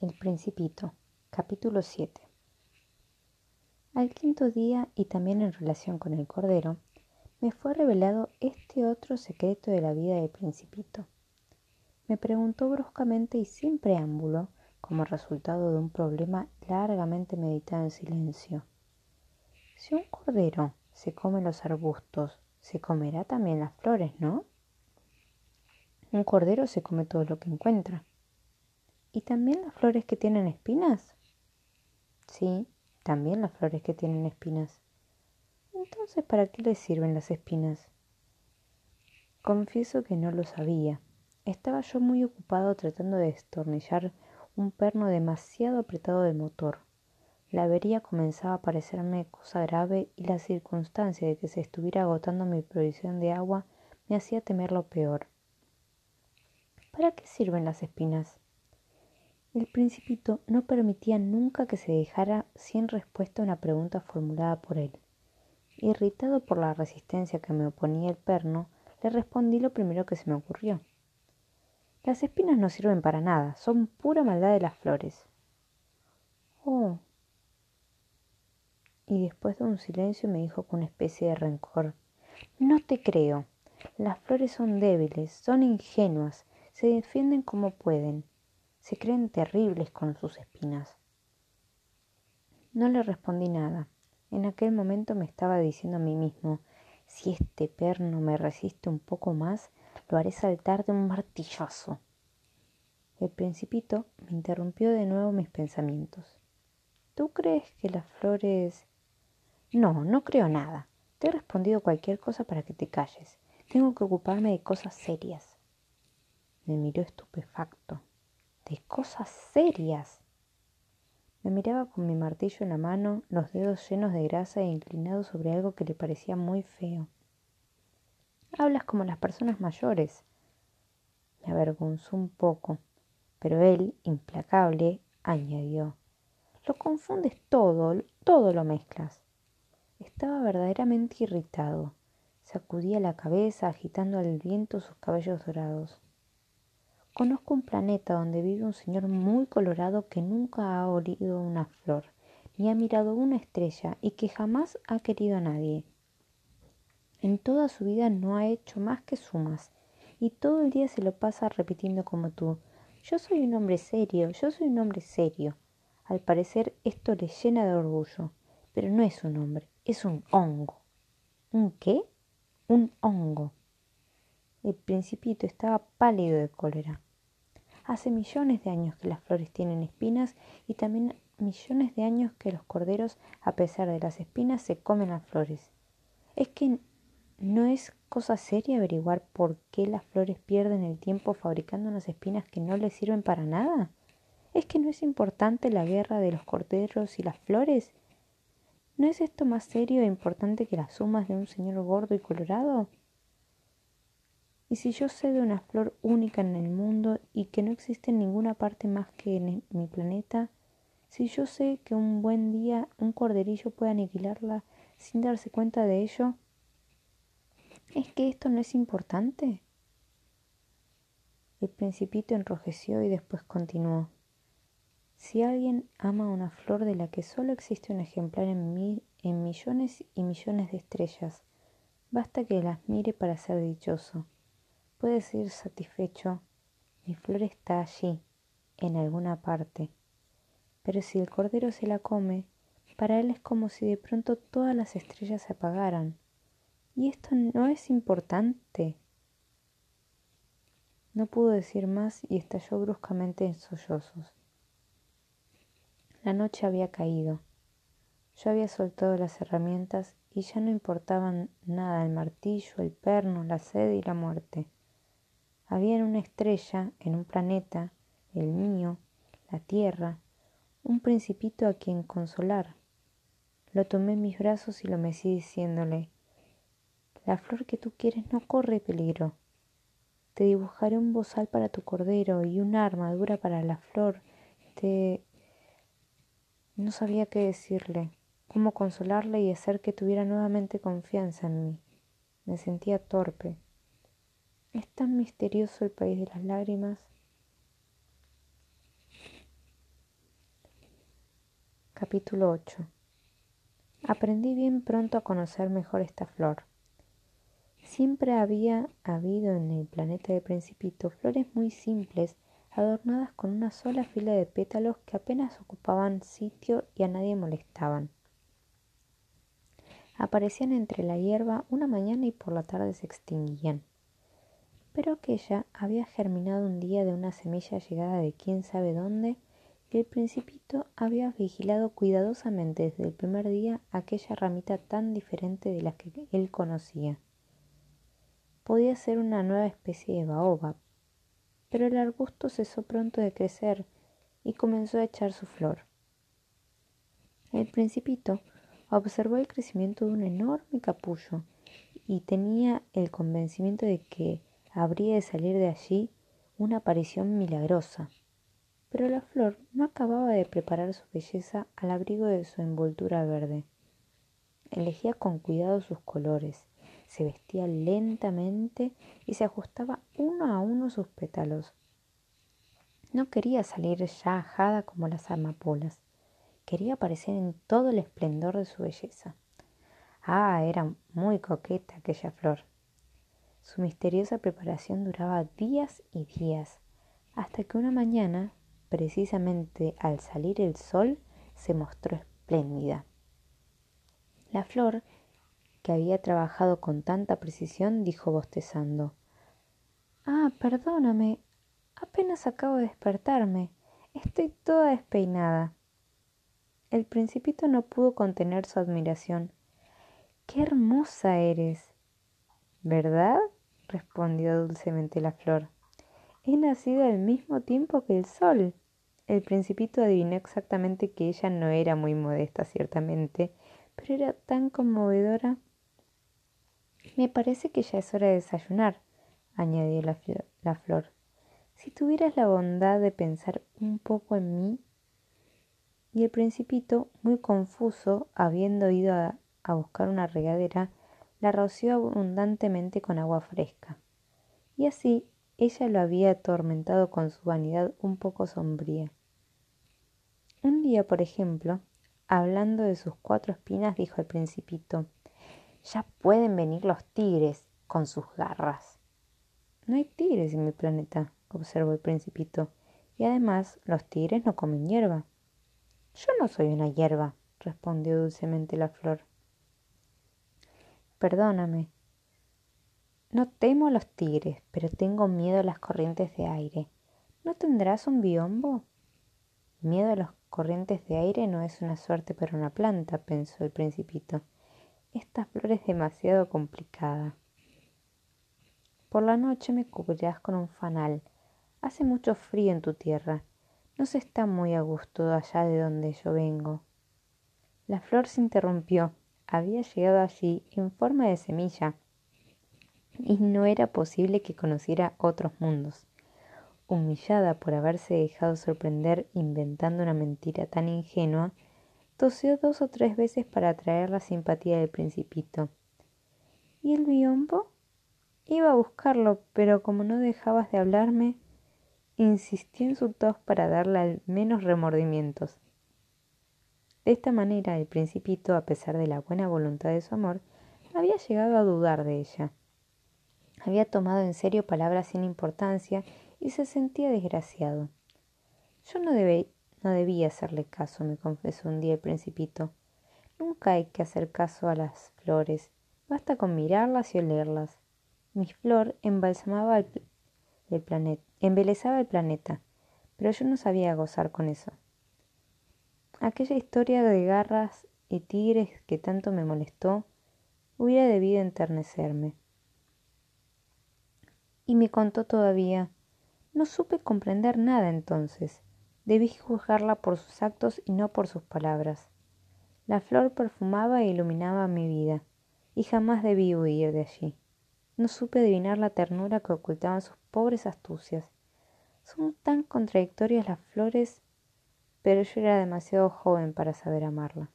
El Principito, capítulo 7. Al quinto día, y también en relación con el Cordero, me fue revelado este otro secreto de la vida del Principito. Me preguntó bruscamente y sin preámbulo, como resultado de un problema largamente meditado en silencio. Si un cordero se come los arbustos, se comerá también las flores, ¿no? Un cordero se come todo lo que encuentra. ¿Y también las flores que tienen espinas? Sí, también las flores que tienen espinas. Entonces, ¿para qué les sirven las espinas? Confieso que no lo sabía. Estaba yo muy ocupado tratando de destornillar un perno demasiado apretado del motor. La avería comenzaba a parecerme cosa grave y la circunstancia de que se estuviera agotando mi provisión de agua me hacía temer lo peor. ¿Para qué sirven las espinas? El principito no permitía nunca que se dejara sin respuesta una pregunta formulada por él. Irritado por la resistencia que me oponía el perno, le respondí lo primero que se me ocurrió. Las espinas no sirven para nada, son pura maldad de las flores. Oh. Y después de un silencio me dijo con una especie de rencor, No te creo. Las flores son débiles, son ingenuas, se defienden como pueden se creen terribles con sus espinas. No le respondí nada. En aquel momento me estaba diciendo a mí mismo, si este perno me resiste un poco más, lo haré saltar de un martillazo. El principito me interrumpió de nuevo mis pensamientos. ¿Tú crees que las flores... No, no creo nada. Te he respondido cualquier cosa para que te calles. Tengo que ocuparme de cosas serias. Me miró estupefacto de cosas serias. Me miraba con mi martillo en la mano, los dedos llenos de grasa e inclinados sobre algo que le parecía muy feo. Hablas como las personas mayores. Me avergonzó un poco, pero él, implacable, añadió. Lo confundes todo, todo lo mezclas. Estaba verdaderamente irritado. Sacudía la cabeza, agitando al viento sus cabellos dorados. Conozco un planeta donde vive un señor muy colorado que nunca ha olido una flor, ni ha mirado una estrella y que jamás ha querido a nadie. En toda su vida no ha hecho más que sumas, y todo el día se lo pasa repitiendo como tú. Yo soy un hombre serio, yo soy un hombre serio. Al parecer esto le llena de orgullo, pero no es un hombre, es un hongo. ¿Un qué? Un hongo. El principito estaba pálido de cólera. Hace millones de años que las flores tienen espinas y también millones de años que los corderos, a pesar de las espinas, se comen las flores. ¿Es que no es cosa seria averiguar por qué las flores pierden el tiempo fabricando unas espinas que no les sirven para nada? ¿Es que no es importante la guerra de los corderos y las flores? ¿No es esto más serio e importante que las sumas de un señor gordo y colorado? Y si yo sé de una flor única en el mundo y que no existe en ninguna parte más que en mi planeta, si yo sé que un buen día un corderillo puede aniquilarla sin darse cuenta de ello, ¿es que esto no es importante? El principito enrojeció y después continuó. Si alguien ama una flor de la que solo existe un ejemplar en, en millones y millones de estrellas, basta que las mire para ser dichoso. Puedes ir satisfecho, mi flor está allí, en alguna parte. Pero si el cordero se la come, para él es como si de pronto todas las estrellas se apagaran. Y esto no es importante. No pudo decir más y estalló bruscamente en sollozos. La noche había caído. Yo había soltado las herramientas y ya no importaban nada el martillo, el perno, la sed y la muerte. Había en una estrella, en un planeta, el mío, la Tierra, un principito a quien consolar. Lo tomé en mis brazos y lo mecí diciéndole, la flor que tú quieres no corre peligro. Te dibujaré un bozal para tu cordero y una armadura para la flor. Te... No sabía qué decirle, cómo consolarle y hacer que tuviera nuevamente confianza en mí. Me sentía torpe. Es tan misterioso el país de las lágrimas. Capítulo 8 Aprendí bien pronto a conocer mejor esta flor. Siempre había habido en el planeta de Principito flores muy simples, adornadas con una sola fila de pétalos que apenas ocupaban sitio y a nadie molestaban. Aparecían entre la hierba una mañana y por la tarde se extinguían. Pero aquella había germinado un día de una semilla llegada de quién sabe dónde y el principito había vigilado cuidadosamente desde el primer día aquella ramita tan diferente de la que él conocía. Podía ser una nueva especie de baobab, pero el arbusto cesó pronto de crecer y comenzó a echar su flor. El principito observó el crecimiento de un enorme capullo y tenía el convencimiento de que habría de salir de allí una aparición milagrosa. Pero la flor no acababa de preparar su belleza al abrigo de su envoltura verde. Elegía con cuidado sus colores, se vestía lentamente y se ajustaba uno a uno sus pétalos. No quería salir ya ajada como las amapolas. Quería aparecer en todo el esplendor de su belleza. Ah, era muy coqueta aquella flor. Su misteriosa preparación duraba días y días, hasta que una mañana, precisamente al salir el sol, se mostró espléndida. La flor, que había trabajado con tanta precisión, dijo bostezando Ah, perdóname, apenas acabo de despertarme. Estoy toda despeinada. El principito no pudo contener su admiración. ¡Qué hermosa eres! ¿Verdad? Respondió dulcemente la flor. He nacido al mismo tiempo que el sol. El principito adivinó exactamente que ella no era muy modesta, ciertamente, pero era tan conmovedora. Me parece que ya es hora de desayunar, añadió la, flor. Si tuvieras la bondad de pensar un poco en mí, y el principito, muy confuso, habiendo ido a, buscar una regadera, la roció abundantemente con agua fresca. Y así ella lo había atormentado con su vanidad un poco sombría. Un día, por ejemplo, hablando de sus cuatro espinas, dijo el principito, ya pueden venir los tigres con sus garras. No hay tigres en mi planeta, observó el principito, y además los tigres no comen hierba. Yo no soy una hierba, respondió dulcemente la flor. Perdóname. No temo a los tigres, pero tengo miedo a las corrientes de aire. ¿No tendrás un biombo? Miedo a las corrientes de aire no es una suerte para una planta, pensó el principito. Esta flor es demasiado complicada. Por la noche me cubrirás con un fanal. Hace mucho frío en tu tierra no se está muy a gusto allá de donde yo vengo. La flor se interrumpió. Había llegado allí en forma de semilla y no era posible que conociera otros mundos. Humillada por haberse dejado sorprender inventando una mentira tan ingenua, tosió dos o tres veces para atraer la simpatía del principito. ¿Y el biombo? Iba a buscarlo, pero como no dejabas de hablarme, insistió en su tos para darle al menos remordimientos. De esta manera el principito, a pesar de la buena voluntad de su amor, había llegado a dudar de ella. Había tomado en serio palabras sin importancia y se sentía desgraciado. Yo no, no debía hacerle caso, me confesó un día el principito. Nunca hay que hacer caso a las flores, basta con mirarlas y olerlas. Mi flor embalsamaba el, el planeta embelezaba el planeta, pero yo no sabía gozar con eso. Aquella historia de garras y tigres que tanto me molestó hubiera debido enternecerme. Y me contó todavía, no supe comprender nada entonces, debí juzgarla por sus actos y no por sus palabras. La flor perfumaba e iluminaba mi vida, y jamás debí huir de allí. No supe adivinar la ternura que ocultaban sus pobres astucias. Son tan contradictorias las flores, pero yo era demasiado joven para saber amarla.